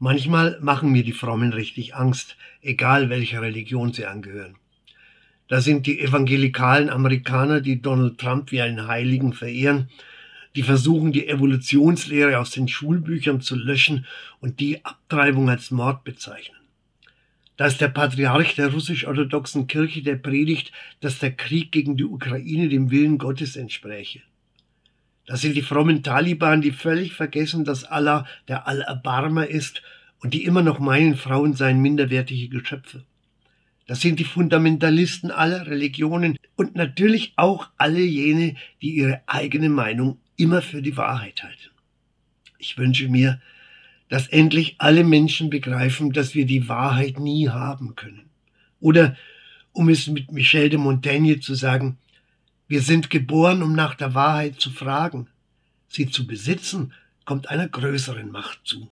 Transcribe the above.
Manchmal machen mir die Frommen richtig Angst, egal welcher Religion sie angehören. Da sind die evangelikalen Amerikaner, die Donald Trump wie einen Heiligen verehren, die versuchen, die Evolutionslehre aus den Schulbüchern zu löschen und die Abtreibung als Mord bezeichnen. Da ist der Patriarch der russisch-orthodoxen Kirche, der predigt, dass der Krieg gegen die Ukraine dem Willen Gottes entspräche. Das sind die frommen Taliban, die völlig vergessen, dass Allah der Allerbarmer ist und die immer noch meinen, Frauen seien minderwertige Geschöpfe. Das sind die Fundamentalisten aller Religionen und natürlich auch alle jene, die ihre eigene Meinung immer für die Wahrheit halten. Ich wünsche mir, dass endlich alle Menschen begreifen, dass wir die Wahrheit nie haben können. Oder, um es mit Michel de Montaigne zu sagen, wir sind geboren, um nach der Wahrheit zu fragen. Sie zu besitzen, kommt einer größeren Macht zu.